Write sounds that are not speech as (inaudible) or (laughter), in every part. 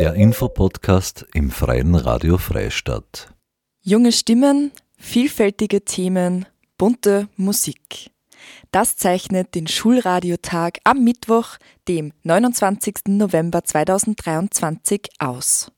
Der Infopodcast im Freien Radio Freistadt. Junge Stimmen, vielfältige Themen, bunte Musik. Das zeichnet den Schulradiotag am Mittwoch, dem 29. November 2023 aus.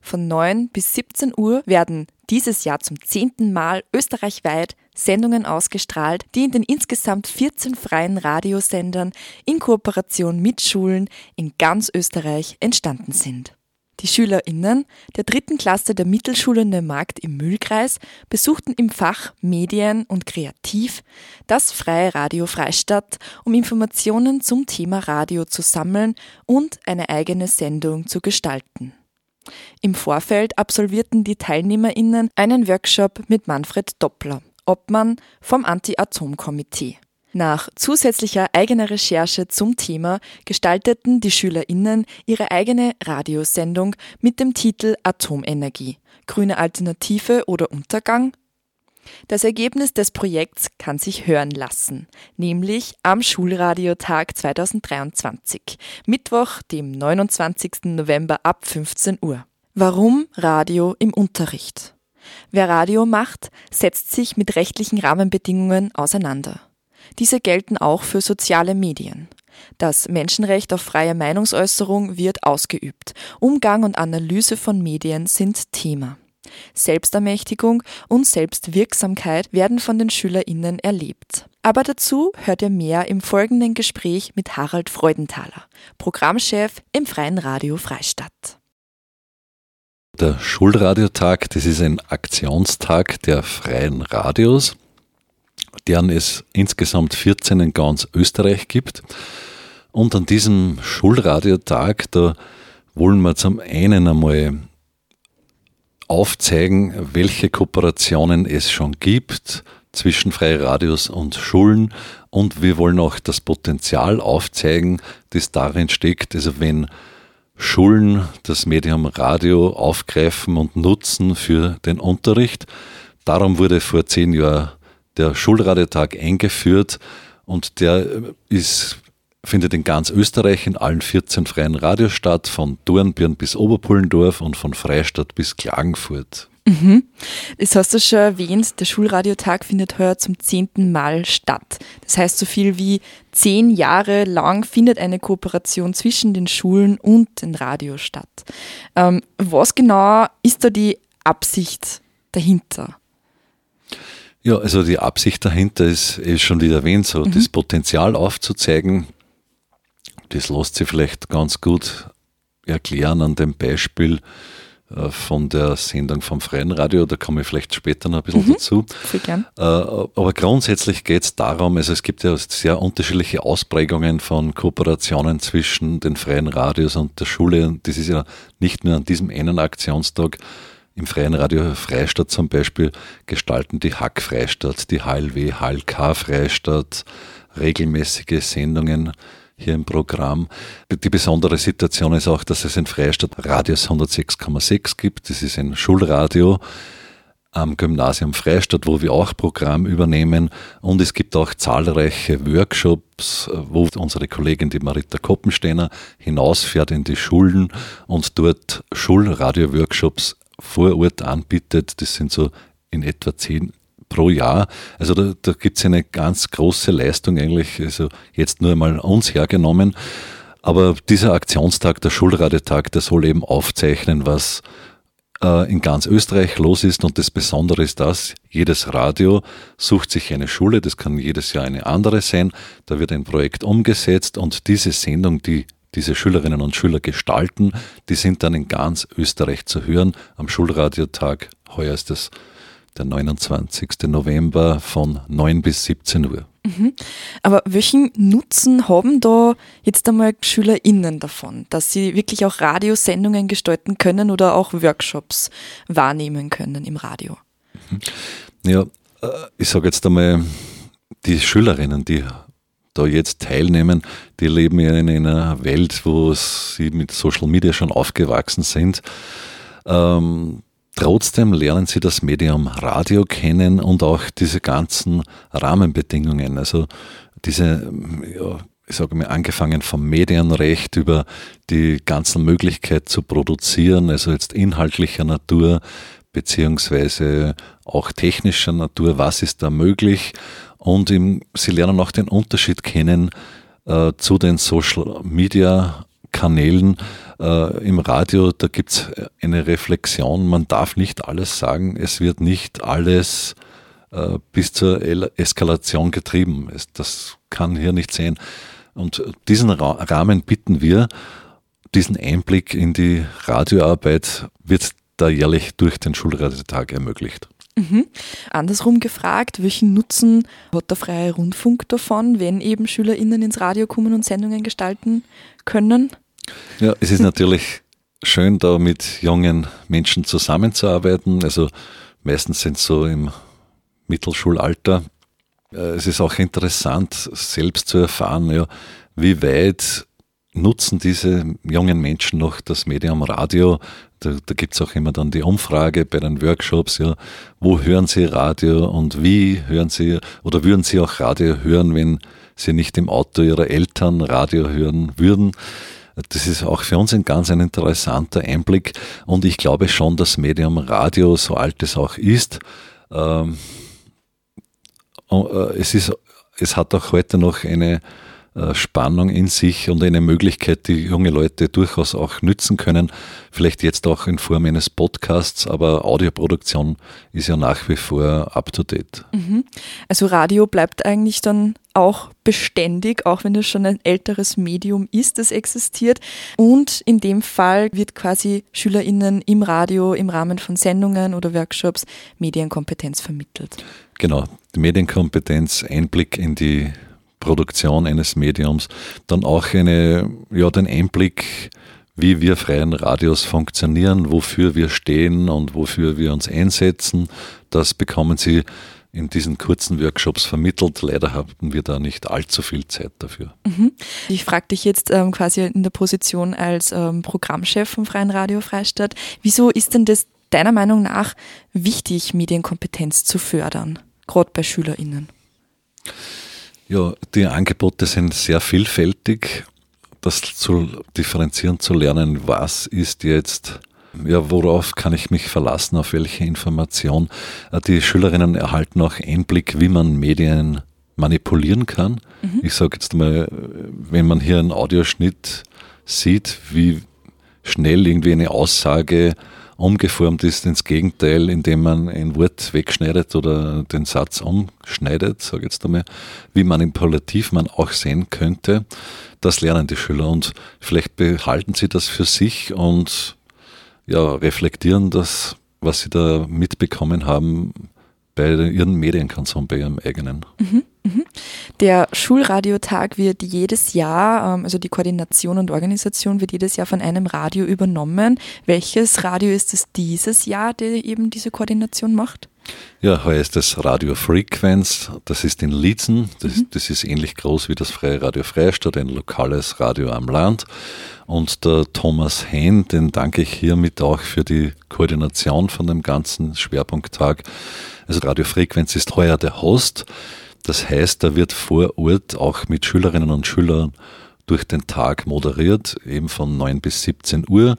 Von 9 bis 17 Uhr werden dieses Jahr zum zehnten Mal österreichweit Sendungen ausgestrahlt, die in den insgesamt 14 freien Radiosendern in Kooperation mit Schulen in ganz Österreich entstanden sind. Die SchülerInnen der dritten Klasse der Mittelschule Neumarkt im Mühlkreis besuchten im Fach Medien und Kreativ das Freie Radio Freistadt, um Informationen zum Thema Radio zu sammeln und eine eigene Sendung zu gestalten. Im Vorfeld absolvierten die TeilnehmerInnen einen Workshop mit Manfred Doppler, Obmann vom Anti-Atom-Komitee. Nach zusätzlicher eigener Recherche zum Thema gestalteten die SchülerInnen ihre eigene Radiosendung mit dem Titel Atomenergie. Grüne Alternative oder Untergang? Das Ergebnis des Projekts kann sich hören lassen, nämlich am Schulradiotag 2023, Mittwoch, dem 29. November ab 15 Uhr. Warum Radio im Unterricht? Wer Radio macht, setzt sich mit rechtlichen Rahmenbedingungen auseinander. Diese gelten auch für soziale Medien. Das Menschenrecht auf freie Meinungsäußerung wird ausgeübt. Umgang und Analyse von Medien sind Thema. Selbstermächtigung und Selbstwirksamkeit werden von den SchülerInnen erlebt. Aber dazu hört ihr mehr im folgenden Gespräch mit Harald Freudenthaler, Programmchef im Freien Radio Freistadt. Der Schulradiotag, das ist ein Aktionstag der freien Radios deren es insgesamt 14 in ganz Österreich gibt. Und an diesem Schulradiotag, da wollen wir zum einen einmal aufzeigen, welche Kooperationen es schon gibt zwischen Freie Radios und Schulen und wir wollen auch das Potenzial aufzeigen, das darin steckt. Also wenn Schulen das Medium Radio aufgreifen und nutzen für den Unterricht. Darum wurde vor zehn Jahren der Schulradiotag eingeführt und der ist, findet in ganz Österreich in allen 14 freien Radios statt, von Dornbirn bis Oberpullendorf und von Freistadt bis Klagenfurt. Mhm. Das hast du schon erwähnt, der Schulradiotag findet heuer zum zehnten Mal statt. Das heißt, so viel wie zehn Jahre lang findet eine Kooperation zwischen den Schulen und den Radios statt. Ähm, was genau ist da die Absicht dahinter? Ja, also die Absicht dahinter ist, ist schon wieder erwähnt, so mhm. das Potenzial aufzuzeigen. Das lässt sich vielleicht ganz gut erklären an dem Beispiel äh, von der Sendung vom Freien Radio, da komme ich vielleicht später noch ein bisschen mhm, dazu. Gern. Äh, aber grundsätzlich geht es darum, also es gibt ja sehr unterschiedliche Ausprägungen von Kooperationen zwischen den freien Radios und der Schule. Und das ist ja nicht nur an diesem einen Aktionstag im Freien Radio Freistadt zum Beispiel gestalten die Hack Freistadt, die HLW, HLK Freistadt regelmäßige Sendungen hier im Programm. Die besondere Situation ist auch, dass es in Freistadt Radius 106,6 gibt. Das ist ein Schulradio am Gymnasium Freistadt, wo wir auch Programm übernehmen. Und es gibt auch zahlreiche Workshops, wo unsere Kollegin, die Marita Koppensteiner, hinausfährt in die Schulen und dort Schulradio-Workshops vor Ort anbietet. Das sind so in etwa zehn pro Jahr. Also da, da gibt es eine ganz große Leistung eigentlich, also jetzt nur einmal uns hergenommen. Aber dieser Aktionstag, der Schulradiotag, der soll eben aufzeichnen, was äh, in ganz Österreich los ist. Und das Besondere ist das, jedes Radio sucht sich eine Schule, das kann jedes Jahr eine andere sein. Da wird ein Projekt umgesetzt und diese Sendung, die diese Schülerinnen und Schüler gestalten. Die sind dann in ganz Österreich zu hören am Schulradiotag. Heuer ist es der 29. November von 9 bis 17 Uhr. Mhm. Aber welchen Nutzen haben da jetzt einmal SchülerInnen davon, dass sie wirklich auch Radiosendungen gestalten können oder auch Workshops wahrnehmen können im Radio? Mhm. Ja, äh, ich sage jetzt einmal, die Schülerinnen, die da jetzt teilnehmen, die leben ja in einer Welt, wo sie mit Social Media schon aufgewachsen sind. Ähm, trotzdem lernen sie das Medium Radio kennen und auch diese ganzen Rahmenbedingungen. Also diese ja, ich sage mal, angefangen vom Medienrecht über die ganzen Möglichkeiten zu produzieren, also jetzt inhaltlicher Natur, beziehungsweise auch technischer Natur, was ist da möglich. Und im, sie lernen auch den Unterschied kennen äh, zu den Social Media Kanälen. Äh, Im Radio, da gibt es eine Reflexion, man darf nicht alles sagen, es wird nicht alles äh, bis zur Eskalation getrieben. Es, das kann hier nicht sein. Und diesen Ra Rahmen bitten wir, diesen Einblick in die Radioarbeit wird da jährlich durch den Schulradiotag ermöglicht. Mhm. Andersrum gefragt, welchen Nutzen hat der freie Rundfunk davon, wenn eben SchülerInnen ins Radio kommen und Sendungen gestalten können? Ja, es ist natürlich schön, da mit jungen Menschen zusammenzuarbeiten. Also meistens sind so im Mittelschulalter. Äh, es ist auch interessant, selbst zu erfahren, ja, wie weit nutzen diese jungen Menschen noch das Medium Radio. Da, da gibt es auch immer dann die Umfrage bei den Workshops, ja, wo hören Sie Radio und wie hören Sie oder würden Sie auch Radio hören, wenn Sie nicht im Auto Ihrer Eltern Radio hören würden. Das ist auch für uns ein ganz ein interessanter Einblick und ich glaube schon, das Medium Radio, so alt es auch ist, ähm, äh, es ist, es hat auch heute noch eine Spannung in sich und eine Möglichkeit, die junge Leute durchaus auch nützen können. Vielleicht jetzt auch in Form eines Podcasts, aber Audioproduktion ist ja nach wie vor up to date. Mhm. Also Radio bleibt eigentlich dann auch beständig, auch wenn es schon ein älteres Medium ist, das existiert. Und in dem Fall wird quasi SchülerInnen im Radio im Rahmen von Sendungen oder Workshops Medienkompetenz vermittelt. Genau, die Medienkompetenz, Einblick in die Produktion eines Mediums, dann auch eine, ja, den Einblick, wie wir freien Radios funktionieren, wofür wir stehen und wofür wir uns einsetzen. Das bekommen Sie in diesen kurzen Workshops vermittelt. Leider haben wir da nicht allzu viel Zeit dafür. Mhm. Ich frage dich jetzt ähm, quasi in der Position als ähm, Programmchef vom Freien Radio Freistadt. Wieso ist denn das deiner Meinung nach wichtig, Medienkompetenz zu fördern, gerade bei SchülerInnen? Ja, die Angebote sind sehr vielfältig. Das zu differenzieren zu lernen, was ist jetzt, ja, worauf kann ich mich verlassen, auf welche Information. Äh, die Schülerinnen erhalten auch Einblick, wie man Medien manipulieren kann. Mhm. Ich sage jetzt mal, wenn man hier einen Audioschnitt sieht, wie schnell irgendwie eine Aussage umgeformt ist ins Gegenteil, indem man ein Wort wegschneidet oder den Satz umschneidet, sage ich jetzt einmal, wie manipulativ man auch sein könnte, das lernen die Schüler und vielleicht behalten sie das für sich und ja, reflektieren das, was sie da mitbekommen haben bei ihrem Medienkonsum, bei ihrem eigenen. Mhm. Der Schulradiotag wird jedes Jahr, ähm, also die Koordination und Organisation wird jedes Jahr von einem Radio übernommen. Welches Radio ist es dieses Jahr, der eben diese Koordination macht? Ja, heuer ist das Radio Frequenz, das ist in Lietzen, das, mhm. das, ist ähnlich groß wie das Freie Radio Freistadt, ein lokales Radio am Land. Und der Thomas Hein, den danke ich hiermit auch für die Koordination von dem ganzen Schwerpunkttag. Also Radiofrequenz ist heuer der Host. Das heißt, da wird vor Ort auch mit Schülerinnen und Schülern durch den Tag moderiert, eben von 9 bis 17 Uhr.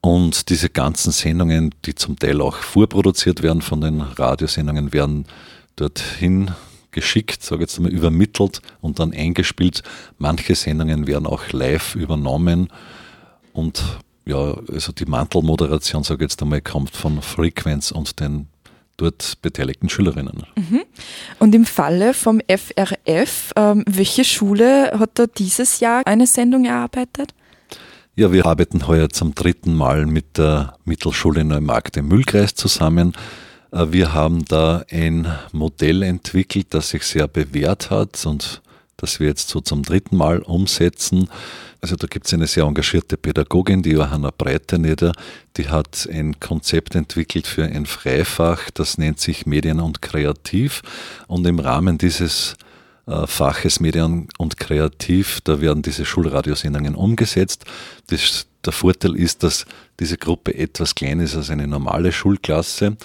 Und diese ganzen Sendungen, die zum Teil auch vorproduziert werden von den Radiosendungen, werden dorthin geschickt, sage jetzt mal, übermittelt und dann eingespielt. Manche Sendungen werden auch live übernommen und ja, also die Mantelmoderation, sage ich jetzt einmal, kommt von Frequenz und den dort beteiligten Schülerinnen. Mhm. Und im Falle vom FRF, ähm, welche Schule hat da dieses Jahr eine Sendung erarbeitet? Ja, wir arbeiten heuer zum dritten Mal mit der Mittelschule Neumarkt im Mühlkreis zusammen. Äh, wir haben da ein Modell entwickelt, das sich sehr bewährt hat und das wir jetzt so zum dritten Mal umsetzen. Also da gibt es eine sehr engagierte Pädagogin, die Johanna Breiteneder, die hat ein Konzept entwickelt für ein Freifach, das nennt sich Medien und Kreativ. Und im Rahmen dieses äh, Faches Medien und Kreativ, da werden diese Schulradiosendungen umgesetzt. Das, der Vorteil ist, dass diese Gruppe etwas kleiner ist als eine normale Schulklasse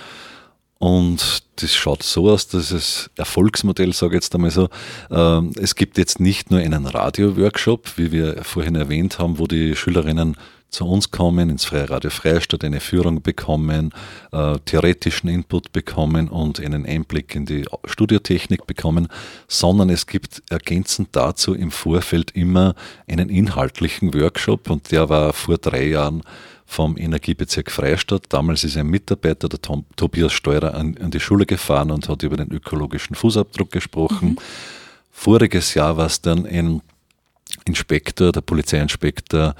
Und das schaut so aus, dass es Erfolgsmodell, sage ich jetzt einmal so, ähm, es gibt jetzt nicht nur einen Radio-Workshop, wie wir vorhin erwähnt haben, wo die Schülerinnen zu uns kommen, ins Freie Radio Freistadt, eine Führung bekommen, äh, theoretischen Input bekommen und einen Einblick in die Studiotechnik bekommen, sondern es gibt ergänzend dazu im Vorfeld immer einen inhaltlichen Workshop und der war vor drei Jahren vom Energiebezirk Freistadt. Damals ist ein Mitarbeiter, der Tom, Tobias Steurer, an, an, die Schule gefahren und hat über den ökologischen Fußabdruck gesprochen. Mhm. Voriges Jahr war es dann ein Inspektor, der Polizeiinspektor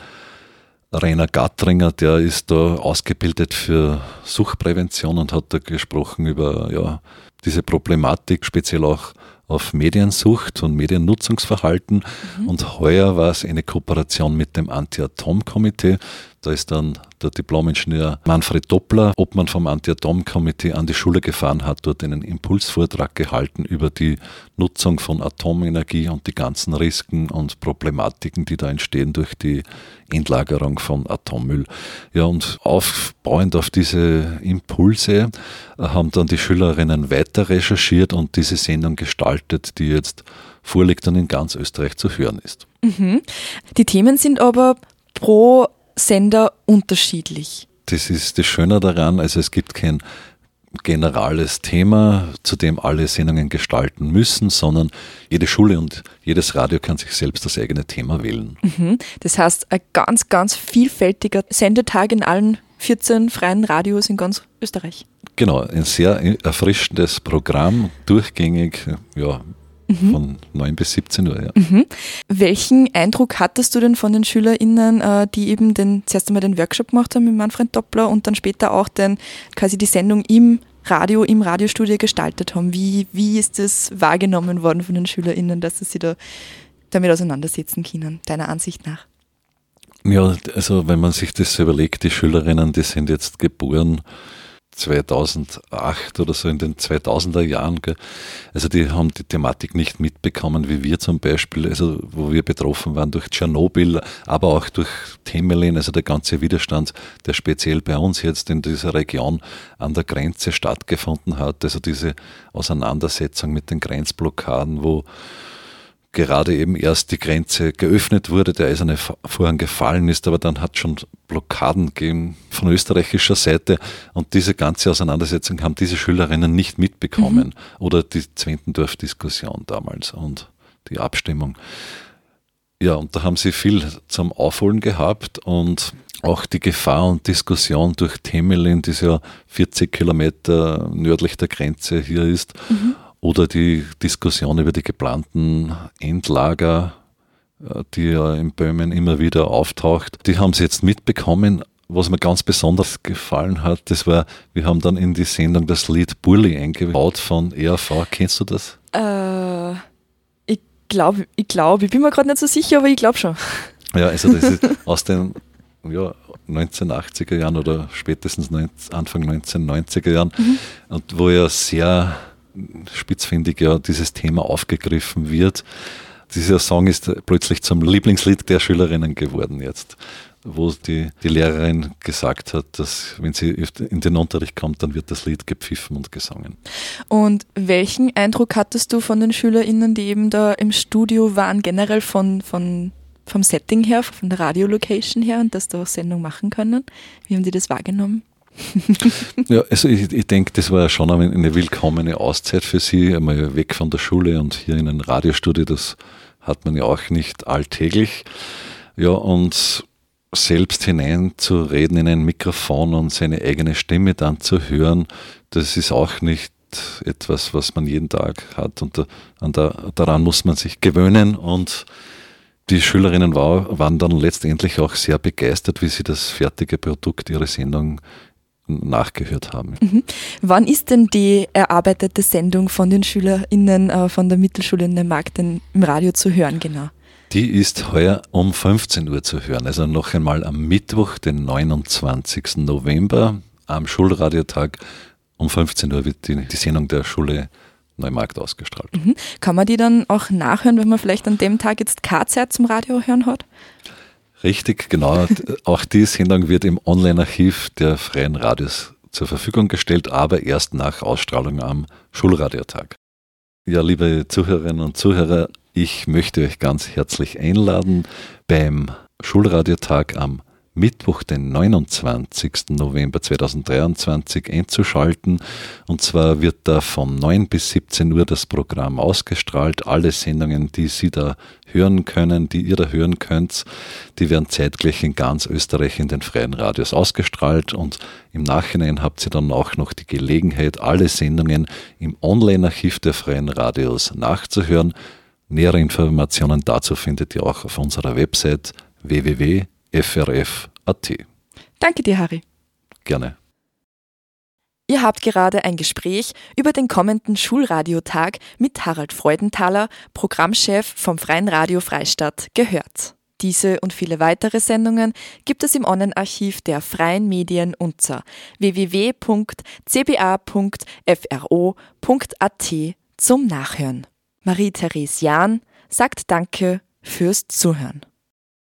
Rainer Gattringer, der ist da ausgebildet für Suchtprävention und hat da gesprochen über ja, diese Problematik, speziell auch auf Mediensucht und Mediennutzungsverhalten. Mhm. Und heuer war es eine Kooperation mit dem Anti-Atom-Komitee. Da ist dann der Diplomingenieur Manfred Doppler, Obmann vom Anti-Atom-Komitee, an die Schule gefahren, hat dort einen Impulsvortrag gehalten über die Nutzung von Atomenergie und die ganzen Risiken und Problematiken, die da entstehen durch die Endlagerung von Atommüll. Ja, und aufbauend auf diese Impulse äh, haben dann die Schülerinnen weiter recherchiert und diese Sendung gestaltet, die jetzt vorliegt und in ganz Österreich zu hören ist. Mhm. Die Themen sind aber pro Sender unterschiedlich. Das ist das Schöne daran, also es gibt kein generales Thema, zu dem alle Sendungen gestalten müssen, sondern jede Schule und jedes Radio kann sich selbst das eigene Thema wählen. Mhm. Das heißt, ein ganz, ganz vielfältiger Sendetag in allen 14 freien Radios in ganz Österreich. Genau, ein sehr erfrischendes Programm, durchgängig, ja, mhm. von 9 bis 17 Uhr. Ja. Mhm. Welchen Eindruck hattest du denn von den SchülerInnen, äh, die eben den, zuerst einmal den Workshop gemacht haben mit Manfred Doppler und dann später auch den, quasi die Sendung im Radio, im Radiostudio gestaltet haben? Wie, wie ist das wahrgenommen worden von den SchülerInnen, dass sie sich da damit auseinandersetzen können, deiner Ansicht nach? Ja, also wenn man sich das überlegt, die Schülerinnen, die sind jetzt geboren 2008 oder so in den 2000er Jahren. Gell. Also die haben die Thematik nicht mitbekommen, wie wir zum Beispiel, also wo wir betroffen waren durch Tschernobyl, aber auch durch Temelin, also der ganze Widerstand, der speziell bei uns jetzt in dieser Region an der Grenze stattgefunden hat. Also diese Auseinandersetzung mit den Grenzblockaden, wo gerade eben erst die Grenze geöffnet wurde, der eiserne Vorhang gefallen ist, aber dann hat schon Blockaden gegeben von österreichischer Seite und diese ganze Auseinandersetzung haben diese Schülerinnen nicht mitbekommen mhm. oder die Zwentendorf-Diskussion damals und die Abstimmung. Ja, und da haben sie viel zum Aufholen gehabt und auch die Gefahr und Diskussion durch Temelin, die ja 40 Kilometer nördlich der Grenze hier ist, mhm oder die Diskussion über die geplanten Endlager, äh, die ja in Böhmen immer wieder auftaucht, die haben sie jetzt mitbekommen. Was mir ganz besonders gefallen hat, das war, wir haben dann in die Sendung das Lied Burli eingebaut von ERV. Kennst du das? Äh, ich glaube, ich, glaub, ich bin mir gerade nicht so sicher, aber ich glaube schon. Ja, also das ist (laughs) aus den ja, 1980er Jahren oder spätestens Anfang 1990er Jahren mhm. und wo ja sehr spitzfindig ja dieses Thema aufgegriffen wird. Dieser Song ist plötzlich zum Lieblingslied der Schülerinnen geworden jetzt, wo die, die Lehrerin gesagt hat, dass wenn sie in den Unterricht kommt, dann wird das Lied gepfiffen und gesungen. Und welchen Eindruck hattest du von den SchülerInnen, die eben da im Studio waren, generell von, von, vom Setting her, von der Radiolocation her und dass da auch Sendung machen können? Wie haben die das wahrgenommen? Ja, also ich, ich denke, das war ja schon eine willkommene Auszeit für Sie, einmal weg von der Schule und hier in ein Radiostudio, das hat man ja auch nicht alltäglich. Ja, und selbst hineinzureden in ein Mikrofon und seine eigene Stimme dann zu hören, das ist auch nicht etwas, was man jeden Tag hat und da, daran muss man sich gewöhnen und die Schülerinnen war, waren dann letztendlich auch sehr begeistert, wie sie das fertige Produkt, ihre Sendung nachgehört haben. Mhm. Wann ist denn die erarbeitete Sendung von den SchülerInnen äh, von der Mittelschule in Neumarkt denn im Radio zu hören, genau? Die ist heuer um 15 Uhr zu hören. Also noch einmal am Mittwoch, den 29. November, am Schulradiotag um 15 Uhr wird die, die Sendung der Schule Neumarkt ausgestrahlt. Mhm. Kann man die dann auch nachhören, wenn man vielleicht an dem Tag jetzt K-Zeit zum Radio hören hat? Richtig, genau. (laughs) Auch die Sendung wird im Online-Archiv der Freien Radios zur Verfügung gestellt, aber erst nach Ausstrahlung am Schulradiotag. Ja, liebe Zuhörerinnen und Zuhörer, ich möchte euch ganz herzlich einladen, beim Schulradiotag am Mittwoch, den 29. November 2023 einzuschalten. Und zwar wird da von 9 bis 17 Uhr das Programm ausgestrahlt. Alle Sendungen, die Sie da hören können, die ihr da hören könnt, die werden zeitgleich in ganz Österreich in den freien Radios ausgestrahlt. Und im Nachhinein habt ihr dann auch noch die Gelegenheit, alle Sendungen im Online-Archiv der freien Radios nachzuhören. Nähere Informationen dazu findet ihr auch auf unserer Website www.frf.at. Danke dir, Harry. Gerne. Ihr habt gerade ein Gespräch über den kommenden Schulradiotag mit Harald Freudenthaler, Programmchef vom Freien Radio Freistadt, gehört. Diese und viele weitere Sendungen gibt es im Online-Archiv der freien Medien unter www.cba.fro.at zum Nachhören. Marie-Therese Jahn sagt Danke fürs Zuhören.